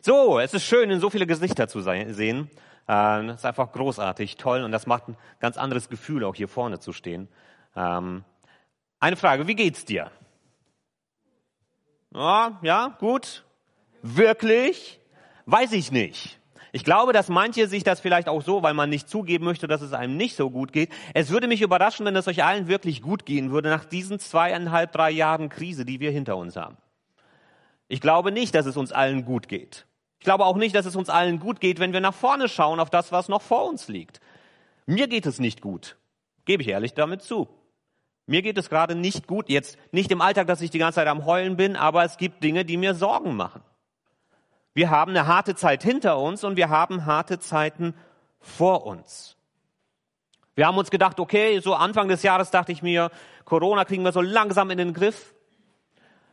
So, es ist schön, in so viele Gesichter zu sehen. Das ist einfach großartig, toll und das macht ein ganz anderes Gefühl, auch hier vorne zu stehen. Ähm, eine Frage, wie geht's dir? Ja, ja, gut. Wirklich? Weiß ich nicht. Ich glaube, dass manche sich das vielleicht auch so, weil man nicht zugeben möchte, dass es einem nicht so gut geht. Es würde mich überraschen, wenn es euch allen wirklich gut gehen würde nach diesen zweieinhalb, drei Jahren Krise, die wir hinter uns haben. Ich glaube nicht, dass es uns allen gut geht. Ich glaube auch nicht, dass es uns allen gut geht, wenn wir nach vorne schauen auf das, was noch vor uns liegt. Mir geht es nicht gut. Gebe ich ehrlich damit zu. Mir geht es gerade nicht gut. Jetzt nicht im Alltag, dass ich die ganze Zeit am Heulen bin, aber es gibt Dinge, die mir Sorgen machen. Wir haben eine harte Zeit hinter uns und wir haben harte Zeiten vor uns. Wir haben uns gedacht, okay, so Anfang des Jahres dachte ich mir, Corona kriegen wir so langsam in den Griff.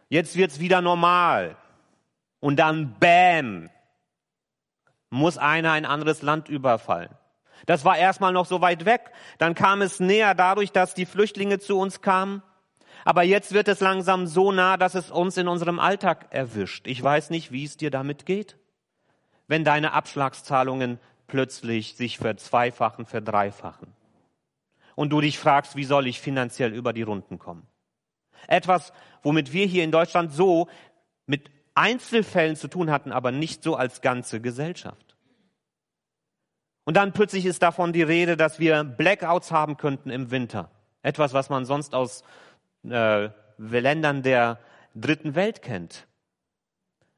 Jetzt wird's wieder normal. Und dann bam, muss einer ein anderes Land überfallen. Das war erstmal noch so weit weg. Dann kam es näher dadurch, dass die Flüchtlinge zu uns kamen. Aber jetzt wird es langsam so nah, dass es uns in unserem Alltag erwischt. Ich weiß nicht, wie es dir damit geht. Wenn deine Abschlagszahlungen plötzlich sich verzweifachen, verdreifachen. Und du dich fragst, wie soll ich finanziell über die Runden kommen? Etwas, womit wir hier in Deutschland so mit Einzelfällen zu tun hatten, aber nicht so als ganze Gesellschaft. Und dann plötzlich ist davon die Rede, dass wir Blackouts haben könnten im Winter. Etwas, was man sonst aus äh, Ländern der dritten Welt kennt.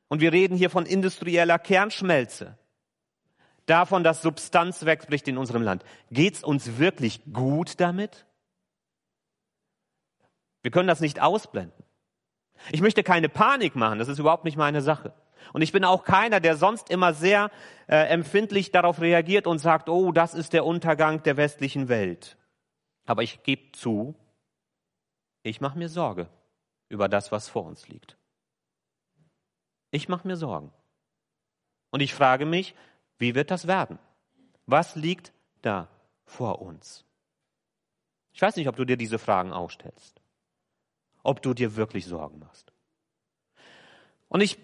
Und wir reden hier von industrieller Kernschmelze. Davon, dass Substanz wegbricht in unserem Land. Geht's uns wirklich gut damit? Wir können das nicht ausblenden. Ich möchte keine Panik machen, das ist überhaupt nicht meine Sache. Und ich bin auch keiner, der sonst immer sehr äh, empfindlich darauf reagiert und sagt, oh, das ist der Untergang der westlichen Welt. Aber ich gebe zu, ich mache mir Sorge über das, was vor uns liegt. Ich mache mir Sorgen. Und ich frage mich, wie wird das werden? Was liegt da vor uns? Ich weiß nicht, ob du dir diese Fragen auch stellst. Ob du dir wirklich Sorgen machst. Und ich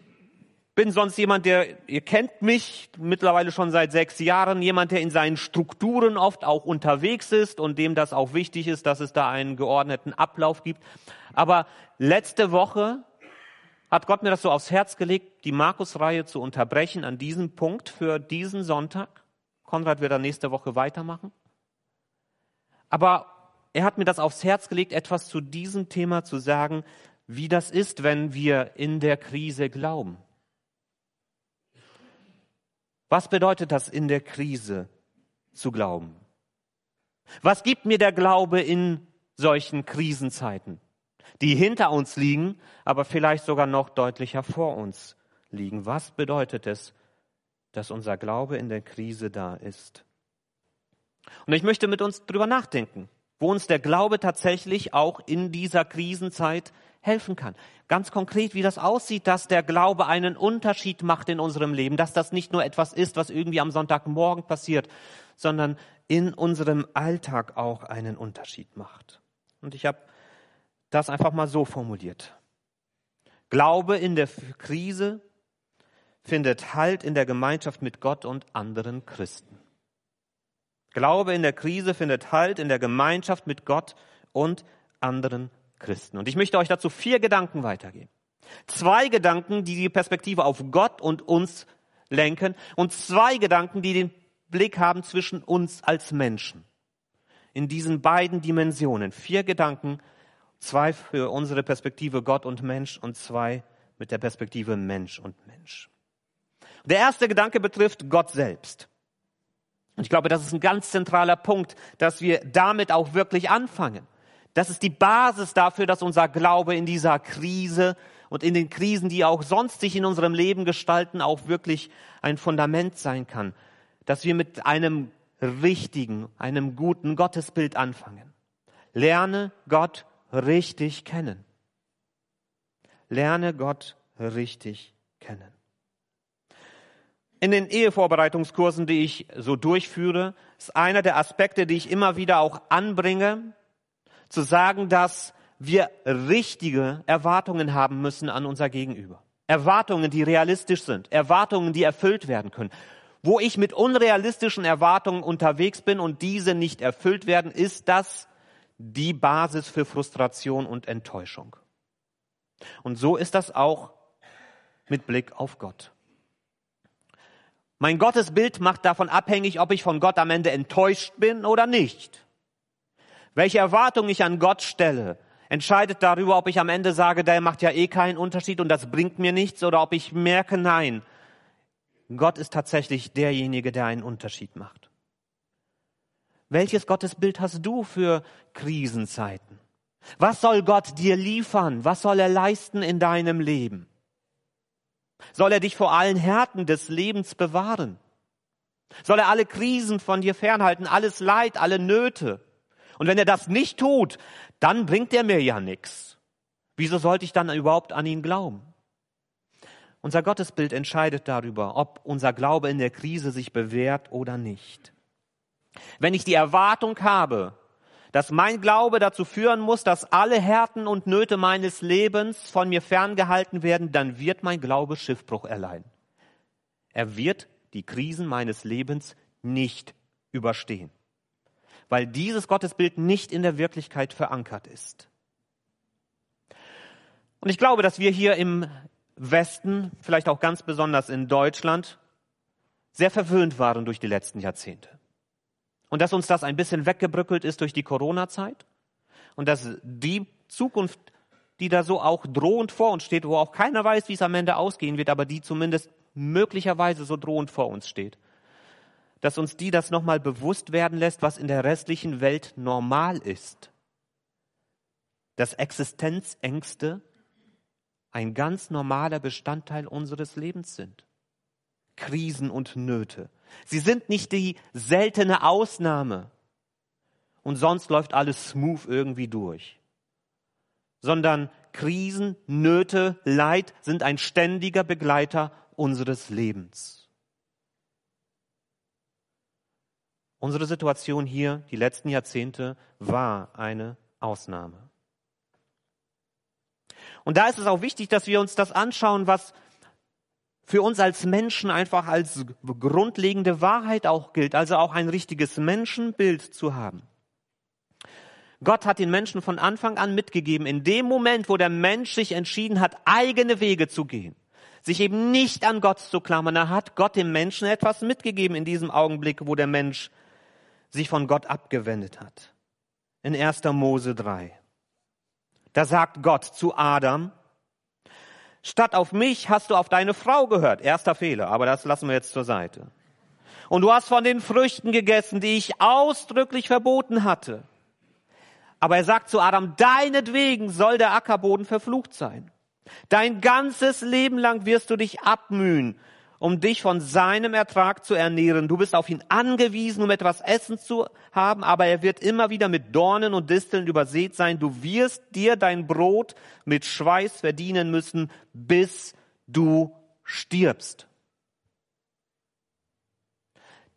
bin sonst jemand, der, ihr kennt mich mittlerweile schon seit sechs Jahren, jemand, der in seinen Strukturen oft auch unterwegs ist und dem das auch wichtig ist, dass es da einen geordneten Ablauf gibt. Aber letzte Woche hat Gott mir das so aufs Herz gelegt, die Markus-Reihe zu unterbrechen an diesem Punkt für diesen Sonntag. Konrad wird dann nächste Woche weitermachen. Aber er hat mir das aufs Herz gelegt, etwas zu diesem Thema zu sagen, wie das ist, wenn wir in der Krise glauben. Was bedeutet das in der Krise zu glauben? Was gibt mir der Glaube in solchen Krisenzeiten, die hinter uns liegen, aber vielleicht sogar noch deutlicher vor uns liegen? Was bedeutet es, dass unser Glaube in der Krise da ist? Und ich möchte mit uns drüber nachdenken, wo uns der Glaube tatsächlich auch in dieser Krisenzeit helfen kann. Ganz konkret, wie das aussieht, dass der Glaube einen Unterschied macht in unserem Leben, dass das nicht nur etwas ist, was irgendwie am Sonntagmorgen passiert, sondern in unserem Alltag auch einen Unterschied macht. Und ich habe das einfach mal so formuliert. Glaube in der Krise findet Halt in der Gemeinschaft mit Gott und anderen Christen. Glaube in der Krise findet Halt in der Gemeinschaft mit Gott und anderen Christen. Und ich möchte euch dazu vier Gedanken weitergeben. Zwei Gedanken, die die Perspektive auf Gott und uns lenken und zwei Gedanken, die den Blick haben zwischen uns als Menschen. In diesen beiden Dimensionen. Vier Gedanken, zwei für unsere Perspektive Gott und Mensch und zwei mit der Perspektive Mensch und Mensch. Der erste Gedanke betrifft Gott selbst. Und ich glaube, das ist ein ganz zentraler Punkt, dass wir damit auch wirklich anfangen. Das ist die Basis dafür, dass unser Glaube in dieser Krise und in den Krisen, die auch sonst sich in unserem Leben gestalten, auch wirklich ein Fundament sein kann. Dass wir mit einem richtigen, einem guten Gottesbild anfangen. Lerne Gott richtig kennen. Lerne Gott richtig kennen. In den Ehevorbereitungskursen, die ich so durchführe, ist einer der Aspekte, die ich immer wieder auch anbringe, zu sagen, dass wir richtige Erwartungen haben müssen an unser Gegenüber. Erwartungen, die realistisch sind, Erwartungen, die erfüllt werden können. Wo ich mit unrealistischen Erwartungen unterwegs bin und diese nicht erfüllt werden, ist das die Basis für Frustration und Enttäuschung. Und so ist das auch mit Blick auf Gott. Mein Gottesbild macht davon abhängig, ob ich von Gott am Ende enttäuscht bin oder nicht. Welche Erwartungen ich an Gott stelle, entscheidet darüber, ob ich am Ende sage, der macht ja eh keinen Unterschied und das bringt mir nichts, oder ob ich merke, nein, Gott ist tatsächlich derjenige, der einen Unterschied macht. Welches Gottesbild hast du für Krisenzeiten? Was soll Gott dir liefern? Was soll er leisten in deinem Leben? Soll er dich vor allen Härten des Lebens bewahren? Soll er alle Krisen von dir fernhalten, alles Leid, alle Nöte? Und wenn er das nicht tut, dann bringt er mir ja nichts. Wieso sollte ich dann überhaupt an ihn glauben? Unser Gottesbild entscheidet darüber, ob unser Glaube in der Krise sich bewährt oder nicht. Wenn ich die Erwartung habe, dass mein Glaube dazu führen muss, dass alle Härten und Nöte meines Lebens von mir ferngehalten werden, dann wird mein Glaube Schiffbruch erleiden. Er wird die Krisen meines Lebens nicht überstehen, weil dieses Gottesbild nicht in der Wirklichkeit verankert ist. Und ich glaube, dass wir hier im Westen, vielleicht auch ganz besonders in Deutschland, sehr verwöhnt waren durch die letzten Jahrzehnte und dass uns das ein bisschen weggebrückelt ist durch die Corona-Zeit und dass die Zukunft, die da so auch drohend vor uns steht, wo auch keiner weiß, wie es am Ende ausgehen wird, aber die zumindest möglicherweise so drohend vor uns steht, dass uns die das nochmal bewusst werden lässt, was in der restlichen Welt normal ist. Dass Existenzängste ein ganz normaler Bestandteil unseres Lebens sind. Krisen und Nöte. Sie sind nicht die seltene Ausnahme und sonst läuft alles smooth irgendwie durch, sondern Krisen, Nöte, Leid sind ein ständiger Begleiter unseres Lebens. Unsere Situation hier, die letzten Jahrzehnte, war eine Ausnahme. Und da ist es auch wichtig, dass wir uns das anschauen, was für uns als Menschen einfach als grundlegende Wahrheit auch gilt, also auch ein richtiges Menschenbild zu haben. Gott hat den Menschen von Anfang an mitgegeben, in dem Moment, wo der Mensch sich entschieden hat, eigene Wege zu gehen, sich eben nicht an Gott zu klammern, da hat Gott dem Menschen etwas mitgegeben in diesem Augenblick, wo der Mensch sich von Gott abgewendet hat. In 1. Mose 3. Da sagt Gott zu Adam, Statt auf mich hast du auf deine Frau gehört. Erster Fehler, aber das lassen wir jetzt zur Seite. Und du hast von den Früchten gegessen, die ich ausdrücklich verboten hatte. Aber er sagt zu Adam, deinetwegen soll der Ackerboden verflucht sein. Dein ganzes Leben lang wirst du dich abmühen um dich von seinem Ertrag zu ernähren. Du bist auf ihn angewiesen, um etwas Essen zu haben, aber er wird immer wieder mit Dornen und Disteln übersät sein. Du wirst dir dein Brot mit Schweiß verdienen müssen, bis du stirbst.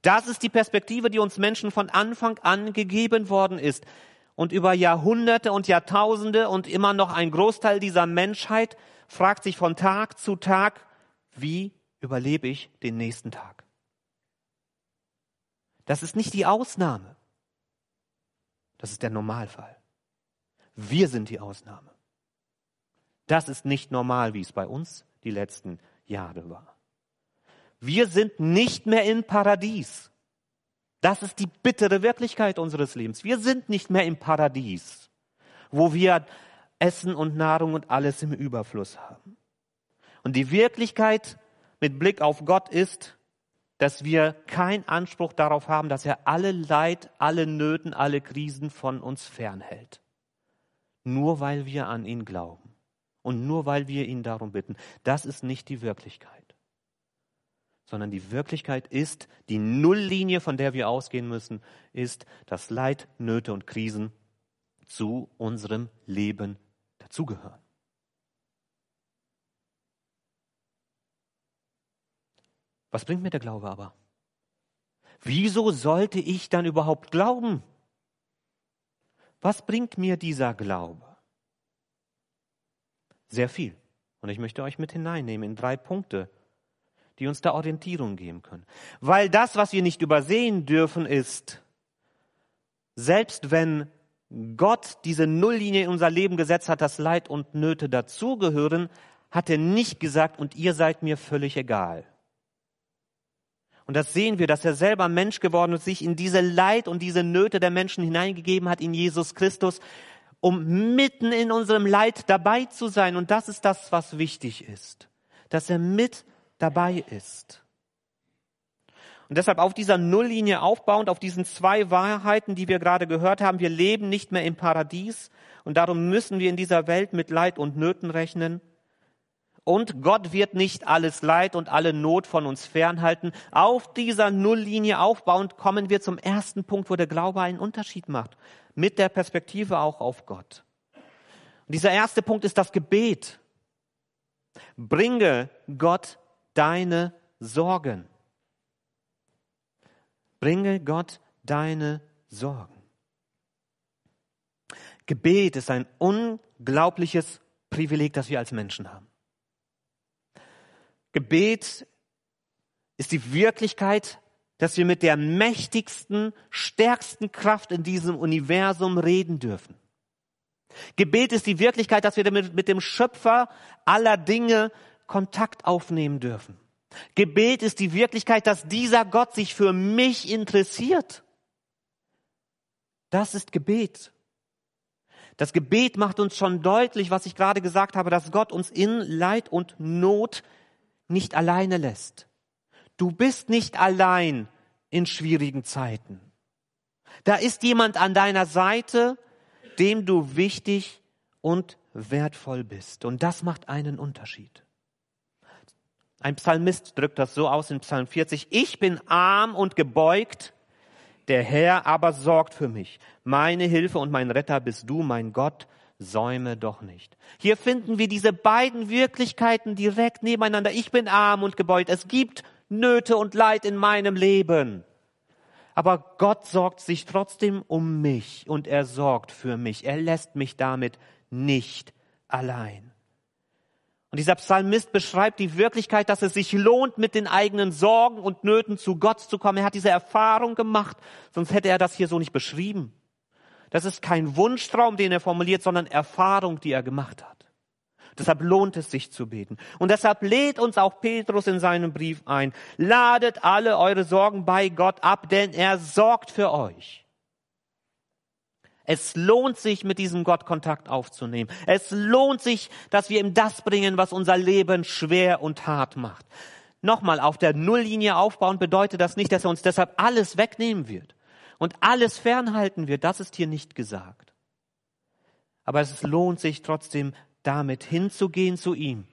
Das ist die Perspektive, die uns Menschen von Anfang an gegeben worden ist. Und über Jahrhunderte und Jahrtausende und immer noch ein Großteil dieser Menschheit fragt sich von Tag zu Tag, wie überlebe ich den nächsten Tag. Das ist nicht die Ausnahme. Das ist der Normalfall. Wir sind die Ausnahme. Das ist nicht normal, wie es bei uns die letzten Jahre war. Wir sind nicht mehr im Paradies. Das ist die bittere Wirklichkeit unseres Lebens. Wir sind nicht mehr im Paradies, wo wir Essen und Nahrung und alles im Überfluss haben. Und die Wirklichkeit mit Blick auf Gott ist, dass wir keinen Anspruch darauf haben, dass er alle Leid, alle Nöten, alle Krisen von uns fernhält. Nur weil wir an ihn glauben und nur weil wir ihn darum bitten. Das ist nicht die Wirklichkeit. Sondern die Wirklichkeit ist, die Nulllinie, von der wir ausgehen müssen, ist, dass Leid, Nöte und Krisen zu unserem Leben dazugehören. Was bringt mir der Glaube aber? Wieso sollte ich dann überhaupt glauben? Was bringt mir dieser Glaube? Sehr viel. Und ich möchte euch mit hineinnehmen in drei Punkte, die uns da Orientierung geben können. Weil das, was wir nicht übersehen dürfen, ist, selbst wenn Gott diese Nulllinie in unser Leben gesetzt hat, dass Leid und Nöte dazugehören, hat er nicht gesagt, und ihr seid mir völlig egal. Und das sehen wir, dass er selber Mensch geworden ist, sich in diese Leid und diese Nöte der Menschen hineingegeben hat in Jesus Christus, um mitten in unserem Leid dabei zu sein. Und das ist das, was wichtig ist, dass er mit dabei ist. Und deshalb auf dieser Nulllinie aufbauend, auf diesen zwei Wahrheiten, die wir gerade gehört haben, wir leben nicht mehr im Paradies und darum müssen wir in dieser Welt mit Leid und Nöten rechnen. Und Gott wird nicht alles Leid und alle Not von uns fernhalten. Auf dieser Nulllinie aufbauend kommen wir zum ersten Punkt, wo der Glaube einen Unterschied macht. Mit der Perspektive auch auf Gott. Und dieser erste Punkt ist das Gebet. Bringe Gott deine Sorgen. Bringe Gott deine Sorgen. Gebet ist ein unglaubliches Privileg, das wir als Menschen haben. Gebet ist die Wirklichkeit, dass wir mit der mächtigsten, stärksten Kraft in diesem Universum reden dürfen. Gebet ist die Wirklichkeit, dass wir mit dem Schöpfer aller Dinge Kontakt aufnehmen dürfen. Gebet ist die Wirklichkeit, dass dieser Gott sich für mich interessiert. Das ist Gebet. Das Gebet macht uns schon deutlich, was ich gerade gesagt habe, dass Gott uns in Leid und Not nicht alleine lässt. Du bist nicht allein in schwierigen Zeiten. Da ist jemand an deiner Seite, dem du wichtig und wertvoll bist. Und das macht einen Unterschied. Ein Psalmist drückt das so aus in Psalm 40. Ich bin arm und gebeugt, der Herr aber sorgt für mich. Meine Hilfe und mein Retter bist du, mein Gott, säume doch nicht. Hier finden wir diese beiden Wirklichkeiten direkt nebeneinander. Ich bin arm und gebeugt. Es gibt Nöte und Leid in meinem Leben. Aber Gott sorgt sich trotzdem um mich und er sorgt für mich. Er lässt mich damit nicht allein. Und dieser Psalmist beschreibt die Wirklichkeit, dass es sich lohnt, mit den eigenen Sorgen und Nöten zu Gott zu kommen. Er hat diese Erfahrung gemacht, sonst hätte er das hier so nicht beschrieben. Das ist kein Wunschtraum, den er formuliert, sondern Erfahrung, die er gemacht hat. Deshalb lohnt es sich zu beten. Und deshalb lädt uns auch Petrus in seinem Brief ein. Ladet alle eure Sorgen bei Gott ab, denn er sorgt für euch. Es lohnt sich, mit diesem Gott Kontakt aufzunehmen. Es lohnt sich, dass wir ihm das bringen, was unser Leben schwer und hart macht. Nochmal, auf der Nulllinie aufbauen bedeutet das nicht, dass er uns deshalb alles wegnehmen wird und alles fernhalten wird. Das ist hier nicht gesagt. Aber es lohnt sich trotzdem, damit hinzugehen zu ihm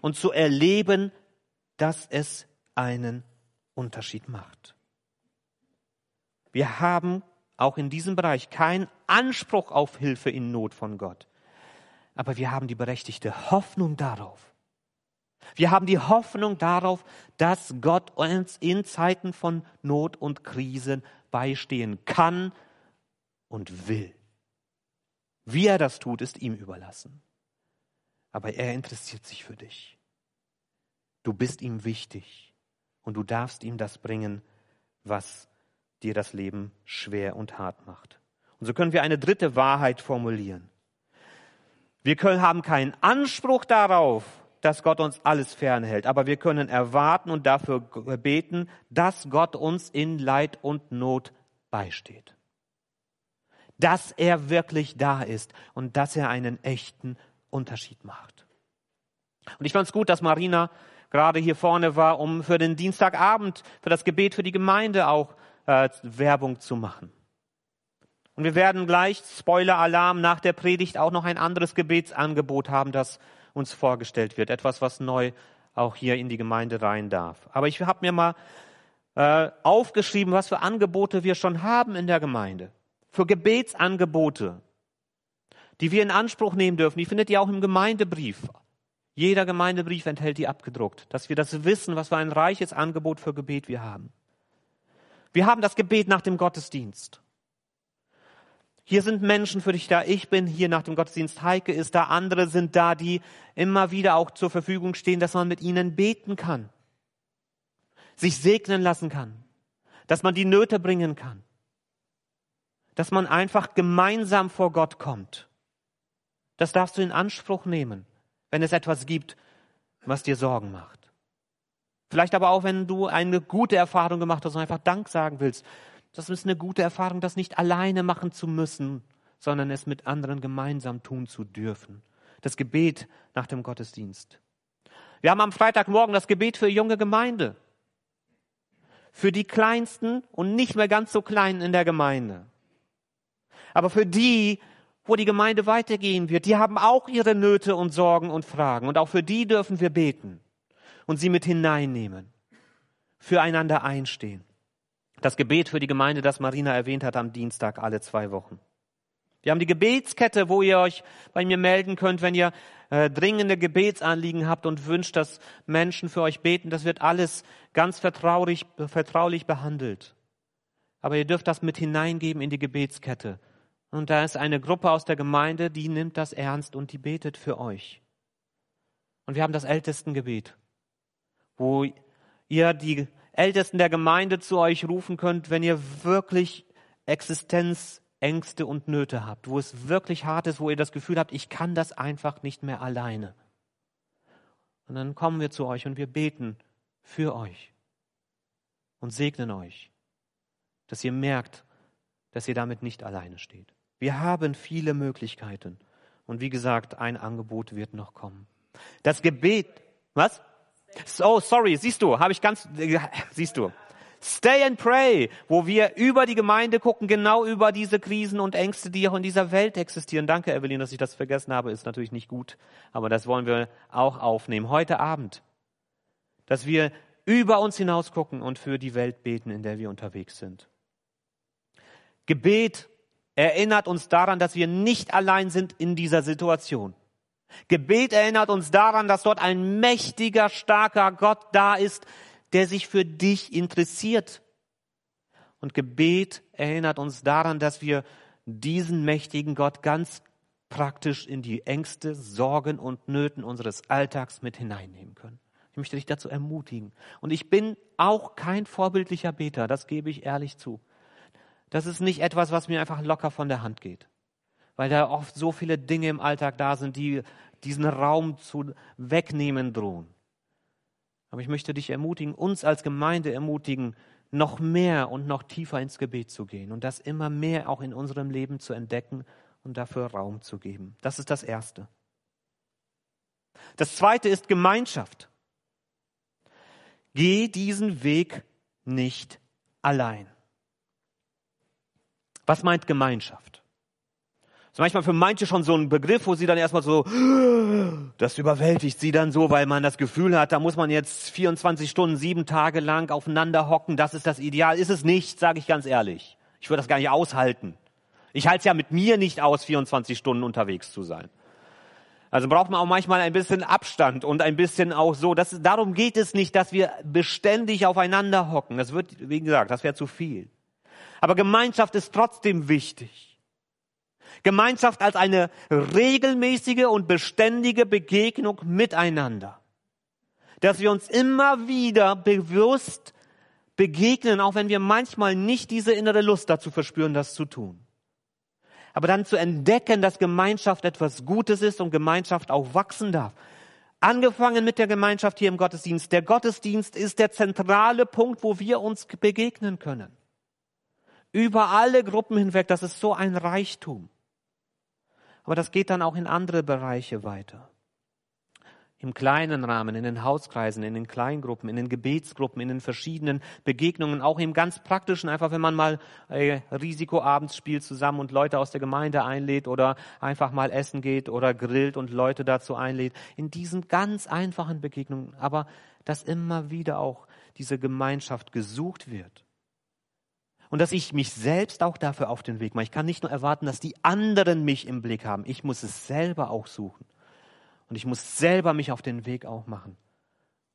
und zu erleben, dass es einen Unterschied macht. Wir haben auch in diesem Bereich keinen Anspruch auf Hilfe in Not von Gott. Aber wir haben die berechtigte Hoffnung darauf. Wir haben die Hoffnung darauf, dass Gott uns in Zeiten von Not und Krisen beistehen kann und will. Wie er das tut, ist ihm überlassen. Aber er interessiert sich für dich. Du bist ihm wichtig und du darfst ihm das bringen, was dir das Leben schwer und hart macht. Und so können wir eine dritte Wahrheit formulieren. Wir können, haben keinen Anspruch darauf, dass Gott uns alles fernhält, aber wir können erwarten und dafür beten, dass Gott uns in Leid und Not beisteht. Dass er wirklich da ist und dass er einen echten Unterschied macht. Und ich fand es gut, dass Marina gerade hier vorne war, um für den Dienstagabend, für das Gebet für die Gemeinde auch äh, Werbung zu machen. Und wir werden gleich, Spoiler-Alarm, nach der Predigt auch noch ein anderes Gebetsangebot haben, das uns vorgestellt wird. Etwas, was neu auch hier in die Gemeinde rein darf. Aber ich habe mir mal äh, aufgeschrieben, was für Angebote wir schon haben in der Gemeinde. Für Gebetsangebote, die wir in Anspruch nehmen dürfen. Die findet ihr auch im Gemeindebrief. Jeder Gemeindebrief enthält die abgedruckt, dass wir das wissen, was für ein reiches Angebot für Gebet wir haben. Wir haben das Gebet nach dem Gottesdienst. Hier sind Menschen für dich da. Ich bin hier nach dem Gottesdienst. Heike ist da. Andere sind da, die immer wieder auch zur Verfügung stehen, dass man mit ihnen beten kann. Sich segnen lassen kann. Dass man die Nöte bringen kann. Dass man einfach gemeinsam vor Gott kommt. Das darfst du in Anspruch nehmen, wenn es etwas gibt, was dir Sorgen macht. Vielleicht aber auch, wenn du eine gute Erfahrung gemacht hast und einfach Dank sagen willst. Das ist eine gute Erfahrung, das nicht alleine machen zu müssen, sondern es mit anderen gemeinsam tun zu dürfen. Das Gebet nach dem Gottesdienst. Wir haben am Freitagmorgen das Gebet für junge Gemeinde. Für die Kleinsten und nicht mehr ganz so Kleinen in der Gemeinde. Aber für die, wo die Gemeinde weitergehen wird, die haben auch ihre Nöte und Sorgen und Fragen. Und auch für die dürfen wir beten und sie mit hineinnehmen. Füreinander einstehen. Das Gebet für die Gemeinde, das Marina erwähnt hat am Dienstag alle zwei Wochen. Wir haben die Gebetskette, wo ihr euch bei mir melden könnt, wenn ihr äh, dringende Gebetsanliegen habt und wünscht, dass Menschen für euch beten. Das wird alles ganz vertraulich, vertraulich behandelt. Aber ihr dürft das mit hineingeben in die Gebetskette. Und da ist eine Gruppe aus der Gemeinde, die nimmt das ernst und die betet für euch. Und wir haben das Ältestengebet, wo ihr die Ältesten der Gemeinde zu euch rufen könnt, wenn ihr wirklich Existenzängste und Nöte habt, wo es wirklich hart ist, wo ihr das Gefühl habt, ich kann das einfach nicht mehr alleine. Und dann kommen wir zu euch und wir beten für euch und segnen euch, dass ihr merkt, dass ihr damit nicht alleine steht. Wir haben viele Möglichkeiten. Und wie gesagt, ein Angebot wird noch kommen. Das Gebet, was? Oh, sorry, siehst du, habe ich ganz, siehst du. Stay and pray, wo wir über die Gemeinde gucken, genau über diese Krisen und Ängste, die auch in dieser Welt existieren. Danke, Evelyn, dass ich das vergessen habe, ist natürlich nicht gut, aber das wollen wir auch aufnehmen. Heute Abend, dass wir über uns hinaus gucken und für die Welt beten, in der wir unterwegs sind. Gebet erinnert uns daran, dass wir nicht allein sind in dieser Situation. Gebet erinnert uns daran, dass dort ein mächtiger, starker Gott da ist, der sich für dich interessiert. Und Gebet erinnert uns daran, dass wir diesen mächtigen Gott ganz praktisch in die Ängste, Sorgen und Nöten unseres Alltags mit hineinnehmen können. Ich möchte dich dazu ermutigen. Und ich bin auch kein vorbildlicher Beter, das gebe ich ehrlich zu. Das ist nicht etwas, was mir einfach locker von der Hand geht weil da oft so viele Dinge im Alltag da sind, die diesen Raum zu wegnehmen drohen. Aber ich möchte dich ermutigen, uns als Gemeinde ermutigen, noch mehr und noch tiefer ins Gebet zu gehen und das immer mehr auch in unserem Leben zu entdecken und dafür Raum zu geben. Das ist das Erste. Das Zweite ist Gemeinschaft. Geh diesen Weg nicht allein. Was meint Gemeinschaft? Das ist manchmal für manche schon so ein Begriff, wo sie dann erstmal so, das überwältigt sie dann so, weil man das Gefühl hat, da muss man jetzt 24 Stunden, sieben Tage lang aufeinander hocken, das ist das Ideal. Ist es nicht, sage ich ganz ehrlich. Ich würde das gar nicht aushalten. Ich halte es ja mit mir nicht aus, 24 Stunden unterwegs zu sein. Also braucht man auch manchmal ein bisschen Abstand und ein bisschen auch so. Das, darum geht es nicht, dass wir beständig aufeinander hocken. Das wird, wie gesagt, das wäre zu viel. Aber Gemeinschaft ist trotzdem wichtig. Gemeinschaft als eine regelmäßige und beständige Begegnung miteinander. Dass wir uns immer wieder bewusst begegnen, auch wenn wir manchmal nicht diese innere Lust dazu verspüren, das zu tun. Aber dann zu entdecken, dass Gemeinschaft etwas Gutes ist und Gemeinschaft auch wachsen darf. Angefangen mit der Gemeinschaft hier im Gottesdienst. Der Gottesdienst ist der zentrale Punkt, wo wir uns begegnen können. Über alle Gruppen hinweg, das ist so ein Reichtum. Aber das geht dann auch in andere Bereiche weiter. Im kleinen Rahmen, in den Hauskreisen, in den Kleingruppen, in den Gebetsgruppen, in den verschiedenen Begegnungen, auch im ganz praktischen, einfach wenn man mal äh, Risikoabends spielt zusammen und Leute aus der Gemeinde einlädt oder einfach mal essen geht oder grillt und Leute dazu einlädt. In diesen ganz einfachen Begegnungen, aber dass immer wieder auch diese Gemeinschaft gesucht wird und dass ich mich selbst auch dafür auf den Weg mache. Ich kann nicht nur erwarten, dass die anderen mich im Blick haben. Ich muss es selber auch suchen. Und ich muss selber mich auf den Weg auch machen,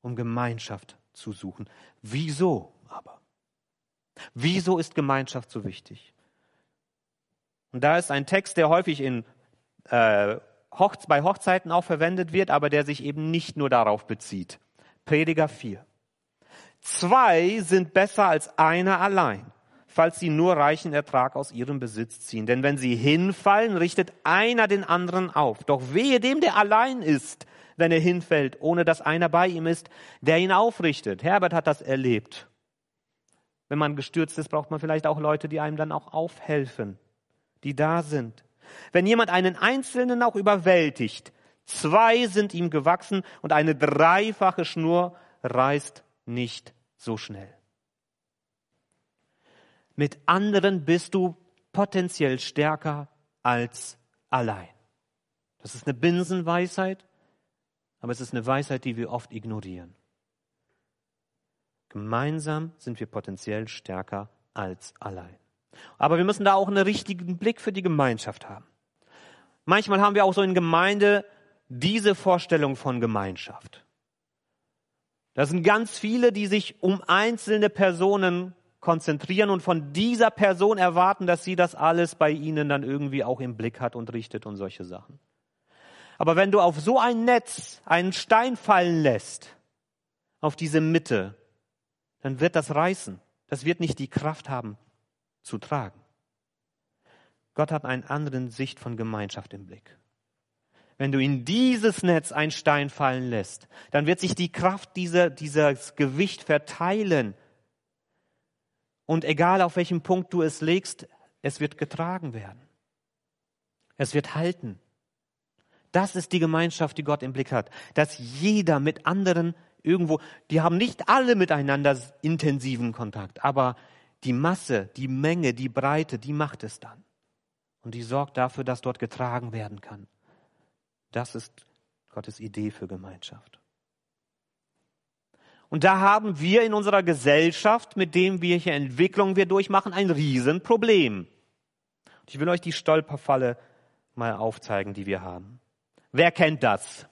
um Gemeinschaft zu suchen. Wieso aber? Wieso ist Gemeinschaft so wichtig? Und da ist ein Text, der häufig in, äh, Hochze bei Hochzeiten auch verwendet wird, aber der sich eben nicht nur darauf bezieht. Prediger 4. Zwei sind besser als einer allein, falls sie nur reichen Ertrag aus ihrem Besitz ziehen. Denn wenn sie hinfallen, richtet einer den anderen auf. Doch wehe dem, der allein ist, wenn er hinfällt, ohne dass einer bei ihm ist, der ihn aufrichtet. Herbert hat das erlebt. Wenn man gestürzt ist, braucht man vielleicht auch Leute, die einem dann auch aufhelfen, die da sind. Wenn jemand einen Einzelnen auch überwältigt, zwei sind ihm gewachsen und eine dreifache Schnur reißt nicht so schnell. Mit anderen bist du potenziell stärker als allein. Das ist eine Binsenweisheit, aber es ist eine Weisheit, die wir oft ignorieren. Gemeinsam sind wir potenziell stärker als allein. Aber wir müssen da auch einen richtigen Blick für die Gemeinschaft haben. Manchmal haben wir auch so in Gemeinde diese Vorstellung von Gemeinschaft. Das sind ganz viele, die sich um einzelne Personen konzentrieren und von dieser Person erwarten, dass sie das alles bei ihnen dann irgendwie auch im Blick hat und richtet und solche Sachen. Aber wenn du auf so ein Netz einen Stein fallen lässt, auf diese Mitte, dann wird das reißen. Das wird nicht die Kraft haben zu tragen. Gott hat einen anderen Sicht von Gemeinschaft im Blick. Wenn du in dieses Netz einen Stein fallen lässt, dann wird sich die Kraft dieser, dieses Gewicht verteilen. Und egal auf welchem Punkt du es legst, es wird getragen werden. Es wird halten. Das ist die Gemeinschaft, die Gott im Blick hat. Dass jeder mit anderen irgendwo, die haben nicht alle miteinander intensiven Kontakt, aber die Masse, die Menge, die Breite, die macht es dann. Und die sorgt dafür, dass dort getragen werden kann. Das ist Gottes Idee für Gemeinschaft. Und da haben wir in unserer Gesellschaft, mit dem wir hier Entwicklungen wir durchmachen, ein Riesenproblem. Ich will euch die Stolperfalle mal aufzeigen, die wir haben. Wer kennt das?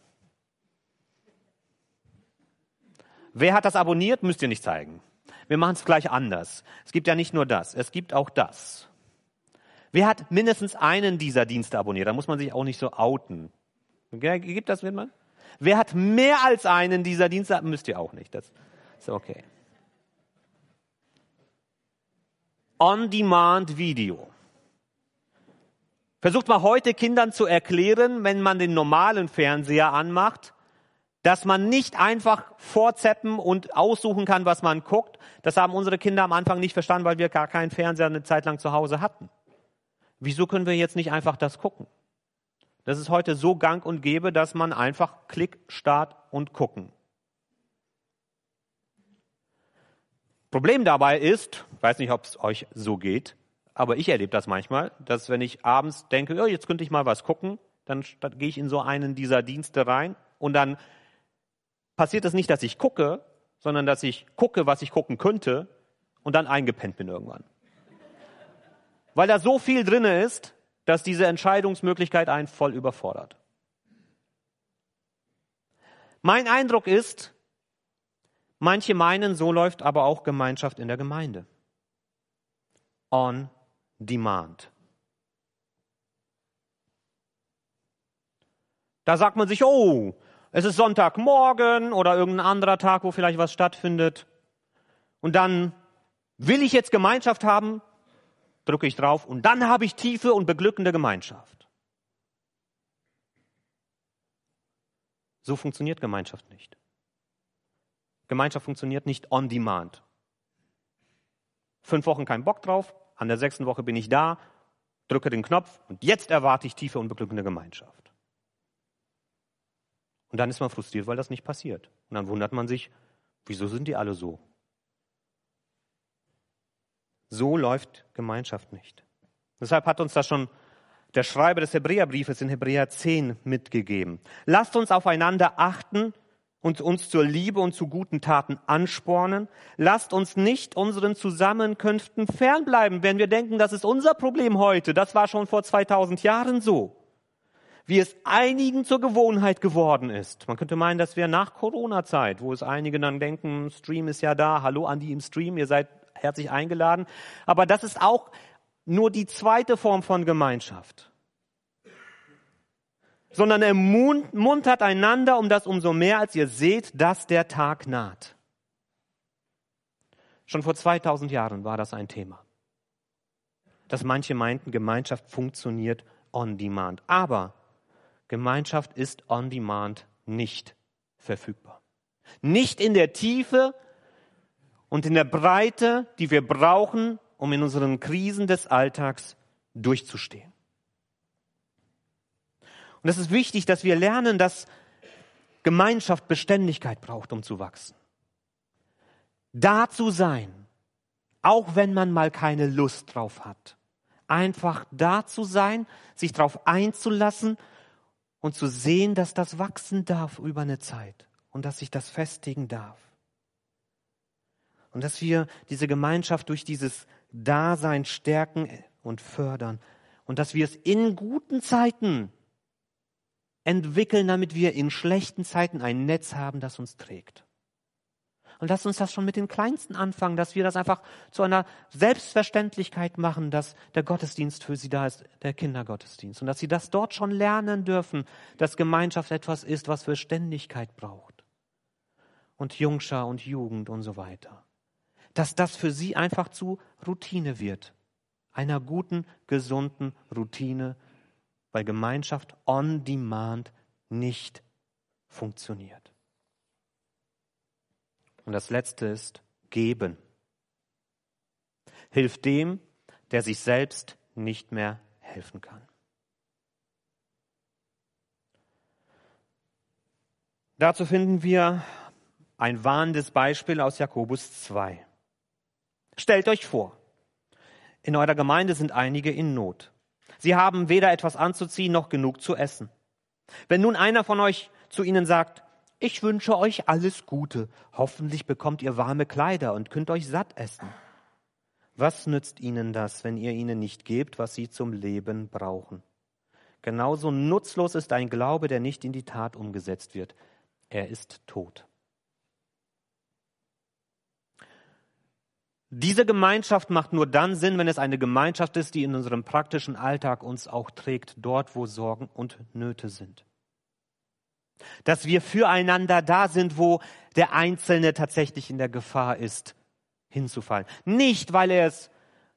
Wer hat das abonniert, müsst ihr nicht zeigen. Wir machen es gleich anders. Es gibt ja nicht nur das, es gibt auch das. Wer hat mindestens einen dieser Dienste abonniert? Da muss man sich auch nicht so outen. Gibt das, man? Wer hat mehr als einen dieser Dienste? Müsst ihr auch nicht. Das ist okay. On-Demand-Video. Versucht mal heute Kindern zu erklären, wenn man den normalen Fernseher anmacht, dass man nicht einfach vorzeppen und aussuchen kann, was man guckt. Das haben unsere Kinder am Anfang nicht verstanden, weil wir gar keinen Fernseher eine Zeit lang zu Hause hatten. Wieso können wir jetzt nicht einfach das gucken? Das ist heute so gang und gäbe, dass man einfach Klick, Start und gucken. Problem dabei ist, weiß nicht, ob es euch so geht, aber ich erlebe das manchmal, dass wenn ich abends denke, oh, jetzt könnte ich mal was gucken, dann gehe ich in so einen dieser Dienste rein und dann passiert es nicht, dass ich gucke, sondern dass ich gucke, was ich gucken könnte und dann eingepennt bin irgendwann. Weil da so viel drinne ist, dass diese Entscheidungsmöglichkeit einen voll überfordert. Mein Eindruck ist, manche meinen, so läuft aber auch Gemeinschaft in der Gemeinde. On demand. Da sagt man sich, oh, es ist Sonntagmorgen oder irgendein anderer Tag, wo vielleicht was stattfindet. Und dann will ich jetzt Gemeinschaft haben, drücke ich drauf und dann habe ich tiefe und beglückende Gemeinschaft. So funktioniert Gemeinschaft nicht. Gemeinschaft funktioniert nicht on demand. Fünf Wochen kein Bock drauf, an der sechsten Woche bin ich da, drücke den Knopf und jetzt erwarte ich tiefe und beglückende Gemeinschaft. Und dann ist man frustriert, weil das nicht passiert. Und dann wundert man sich, wieso sind die alle so? So läuft Gemeinschaft nicht. Deshalb hat uns das schon der Schreiber des Hebräerbriefes in Hebräer 10 mitgegeben. Lasst uns aufeinander achten und uns zur Liebe und zu guten Taten anspornen. Lasst uns nicht unseren Zusammenkünften fernbleiben, wenn wir denken, das ist unser Problem heute. Das war schon vor 2000 Jahren so wie es einigen zur Gewohnheit geworden ist. Man könnte meinen, dass wir nach Corona-Zeit, wo es einige dann denken, Stream ist ja da, hallo an die im Stream, ihr seid herzlich eingeladen. Aber das ist auch nur die zweite Form von Gemeinschaft, sondern ermuntert einander um das umso mehr, als ihr seht, dass der Tag naht. Schon vor 2000 Jahren war das ein Thema. Dass manche meinten, Gemeinschaft funktioniert on demand. Aber Gemeinschaft ist on demand nicht verfügbar. Nicht in der Tiefe und in der Breite, die wir brauchen, um in unseren Krisen des Alltags durchzustehen. Und es ist wichtig, dass wir lernen, dass Gemeinschaft Beständigkeit braucht, um zu wachsen. Da zu sein, auch wenn man mal keine Lust drauf hat. Einfach da zu sein, sich darauf einzulassen und zu sehen, dass das wachsen darf über eine Zeit und dass sich das festigen darf. Und dass wir diese Gemeinschaft durch dieses Dasein stärken und fördern. Und dass wir es in guten Zeiten entwickeln, damit wir in schlechten Zeiten ein Netz haben, das uns trägt. Und lasst uns das schon mit den Kleinsten anfangen, dass wir das einfach zu einer Selbstverständlichkeit machen, dass der Gottesdienst für sie da ist, der Kindergottesdienst. Und dass sie das dort schon lernen dürfen, dass Gemeinschaft etwas ist, was für Ständigkeit braucht. Und Jungschar und Jugend und so weiter. Dass das für sie einfach zu Routine wird. Einer guten, gesunden Routine, weil Gemeinschaft on demand nicht funktioniert. Und das Letzte ist geben. Hilf dem, der sich selbst nicht mehr helfen kann. Dazu finden wir ein warnendes Beispiel aus Jakobus 2. Stellt euch vor, in eurer Gemeinde sind einige in Not. Sie haben weder etwas anzuziehen noch genug zu essen. Wenn nun einer von euch zu ihnen sagt, ich wünsche euch alles Gute. Hoffentlich bekommt ihr warme Kleider und könnt euch satt essen. Was nützt ihnen das, wenn ihr ihnen nicht gebt, was sie zum Leben brauchen? Genauso nutzlos ist ein Glaube, der nicht in die Tat umgesetzt wird. Er ist tot. Diese Gemeinschaft macht nur dann Sinn, wenn es eine Gemeinschaft ist, die in unserem praktischen Alltag uns auch trägt, dort, wo Sorgen und Nöte sind. Dass wir füreinander da sind, wo der Einzelne tatsächlich in der Gefahr ist, hinzufallen. Nicht, weil er es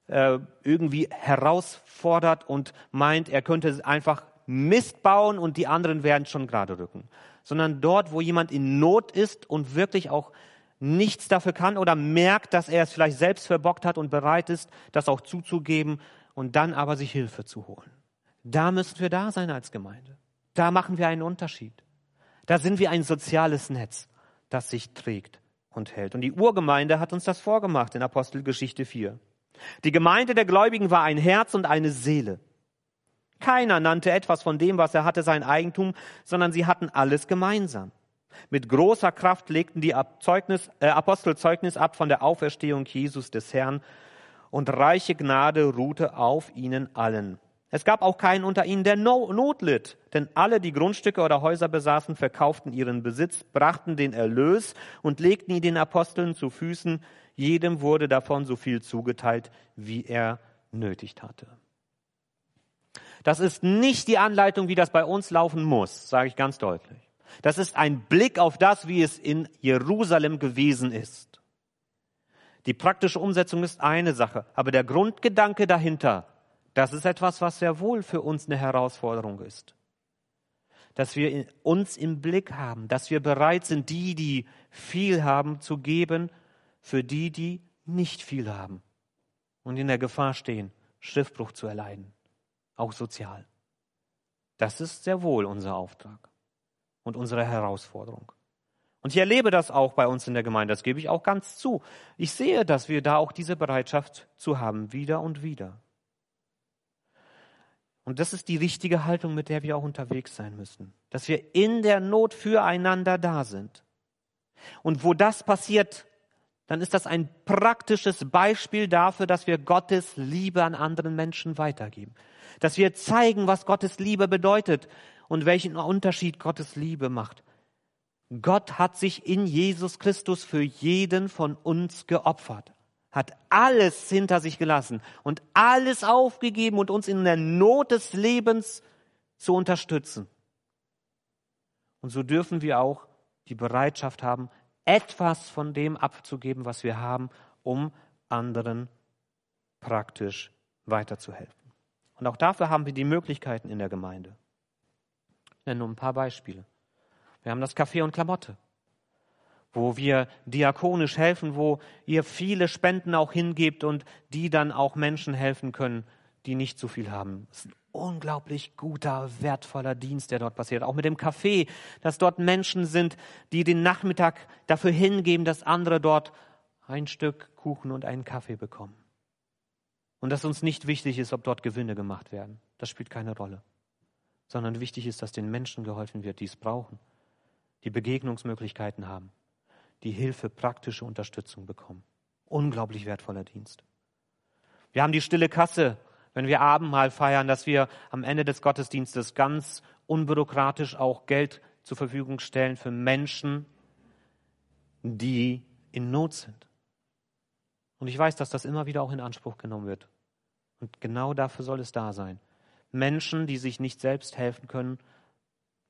äh, irgendwie herausfordert und meint, er könnte einfach Mist bauen und die anderen werden schon gerade rücken, sondern dort, wo jemand in Not ist und wirklich auch nichts dafür kann oder merkt, dass er es vielleicht selbst verbockt hat und bereit ist, das auch zuzugeben und dann aber sich Hilfe zu holen. Da müssen wir da sein als Gemeinde. Da machen wir einen Unterschied. Da sind wir ein soziales Netz, das sich trägt und hält. Und die Urgemeinde hat uns das vorgemacht in Apostelgeschichte 4. Die Gemeinde der Gläubigen war ein Herz und eine Seele. Keiner nannte etwas von dem, was er hatte, sein Eigentum, sondern sie hatten alles gemeinsam. Mit großer Kraft legten die Zeugnis, äh, Apostel Zeugnis ab von der Auferstehung Jesus des Herrn und reiche Gnade ruhte auf ihnen allen. Es gab auch keinen unter ihnen, der Not litt, denn alle, die Grundstücke oder Häuser besaßen, verkauften ihren Besitz, brachten den Erlös und legten ihn den Aposteln zu Füßen. Jedem wurde davon so viel zugeteilt, wie er nötigt hatte. Das ist nicht die Anleitung, wie das bei uns laufen muss, sage ich ganz deutlich. Das ist ein Blick auf das, wie es in Jerusalem gewesen ist. Die praktische Umsetzung ist eine Sache, aber der Grundgedanke dahinter das ist etwas, was sehr wohl für uns eine Herausforderung ist. Dass wir uns im Blick haben, dass wir bereit sind, die, die viel haben, zu geben, für die, die nicht viel haben und in der Gefahr stehen, Schiffbruch zu erleiden, auch sozial. Das ist sehr wohl unser Auftrag und unsere Herausforderung. Und ich erlebe das auch bei uns in der Gemeinde, das gebe ich auch ganz zu. Ich sehe, dass wir da auch diese Bereitschaft zu haben, wieder und wieder. Und das ist die richtige Haltung, mit der wir auch unterwegs sein müssen. Dass wir in der Not füreinander da sind. Und wo das passiert, dann ist das ein praktisches Beispiel dafür, dass wir Gottes Liebe an anderen Menschen weitergeben. Dass wir zeigen, was Gottes Liebe bedeutet und welchen Unterschied Gottes Liebe macht. Gott hat sich in Jesus Christus für jeden von uns geopfert. hat alles hinter sich gelassen und alles aufgegeben und uns in der Not des Lebens zu unterstützen. Und so dürfen wir auch die Bereitschaft haben, etwas von dem abzugeben, was wir haben, um anderen praktisch weiterzuhelfen. Und auch dafür haben wir die Möglichkeiten in der Gemeinde. Nenne nur ein paar Beispiele. Wir haben das Café und Klamotte, wo wir diakonisch helfen, wo ihr viele Spenden auch hingebt und die dann auch Menschen helfen können, die nicht so viel haben. Das ist ein unglaublich guter, wertvoller Dienst, der dort passiert. Auch mit dem Café, dass dort Menschen sind, die den Nachmittag dafür hingeben, dass andere dort ein Stück Kuchen und einen Kaffee bekommen. Und dass uns nicht wichtig ist, ob dort Gewinne gemacht werden. Das spielt keine Rolle. Sondern wichtig ist, dass den Menschen geholfen wird, die es brauchen, die Begegnungsmöglichkeiten haben, die Hilfe, praktische Unterstützung bekommen. Unglaublich wertvoller Dienst. Wir haben die stille Kasse, wenn wir Abendmahl feiern, dass wir am Ende des Gottesdienstes ganz unbürokratisch auch Geld zur Verfügung stellen für Menschen, die in Not sind. Und ich weiß, dass das immer wieder auch in Anspruch genommen wird. Und genau dafür soll es da sein. Menschen, die sich nicht selbst helfen können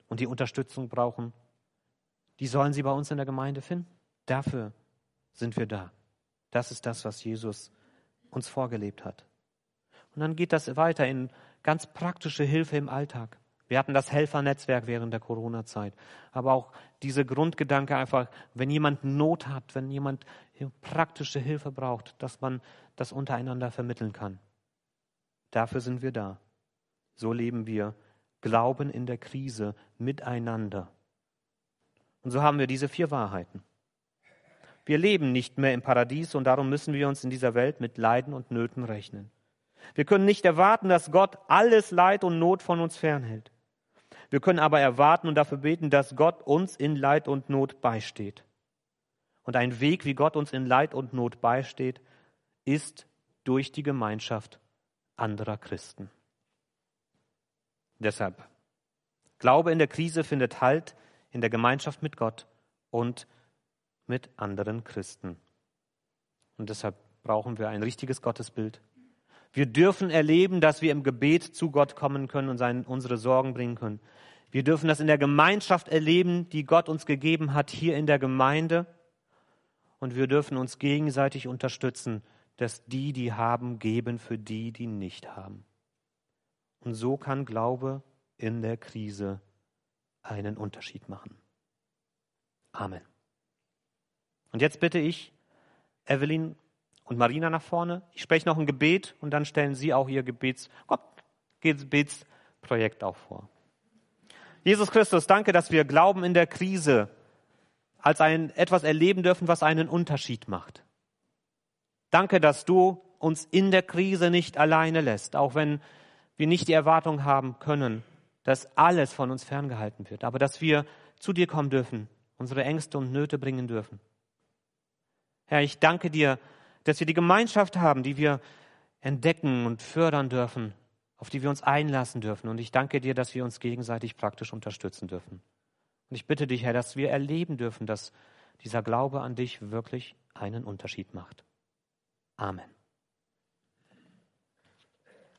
und die Unterstützung brauchen, die sollen sie bei uns in der Gemeinde finden. Dafür sind wir da. Das ist das, was Jesus uns vorgelebt hat. Und dann geht das weiter in ganz praktische Hilfe im Alltag. Wir hatten das Helfernetzwerk während der Corona-Zeit. Aber auch diese Grundgedanke einfach, wenn jemand Not hat, wenn jemand praktische Hilfe braucht, dass man das untereinander vermitteln kann. Dafür sind wir da. So leben wir Glauben in der Krise miteinander. Und so haben wir diese vier Wahrheiten. Wir leben nicht mehr im Paradies und darum müssen wir uns in dieser Welt mit Leiden und Nöten rechnen. Wir können nicht erwarten, dass Gott alles Leid und Not von uns fernhält. Wir können aber erwarten und dafür beten, dass Gott uns in Leid und Not beisteht. Und ein Weg, wie Gott uns in Leid und Not beisteht, ist durch die Gemeinschaft anderer Christen. Deshalb, Glaube in der Krise findet Halt in der Gemeinschaft mit Gott und mit anderen Christen. Und deshalb brauchen wir ein richtiges Gottesbild, wir dürfen erleben, dass wir im Gebet zu Gott kommen können und seine, unsere Sorgen bringen können. Wir dürfen das in der Gemeinschaft erleben, die Gott uns gegeben hat, hier in der Gemeinde. Und wir dürfen uns gegenseitig unterstützen, dass die, die haben, geben für die, die nicht haben. Und so kann Glaube in der Krise einen Unterschied machen. Amen. Und jetzt bitte ich Evelyn und Marina nach vorne. Ich spreche noch ein Gebet und dann stellen Sie auch Ihr Gebets, Gebetsprojekt auch vor. Jesus Christus, danke, dass wir Glauben in der Krise als ein, etwas erleben dürfen, was einen Unterschied macht. Danke, dass du uns in der Krise nicht alleine lässt, auch wenn wir nicht die Erwartung haben können, dass alles von uns ferngehalten wird, aber dass wir zu dir kommen dürfen, unsere Ängste und Nöte bringen dürfen. Herr, ich danke dir, dass wir die Gemeinschaft haben, die wir entdecken und fördern dürfen, auf die wir uns einlassen dürfen. Und ich danke dir, dass wir uns gegenseitig praktisch unterstützen dürfen. Und ich bitte dich, Herr, dass wir erleben dürfen, dass dieser Glaube an dich wirklich einen Unterschied macht. Amen.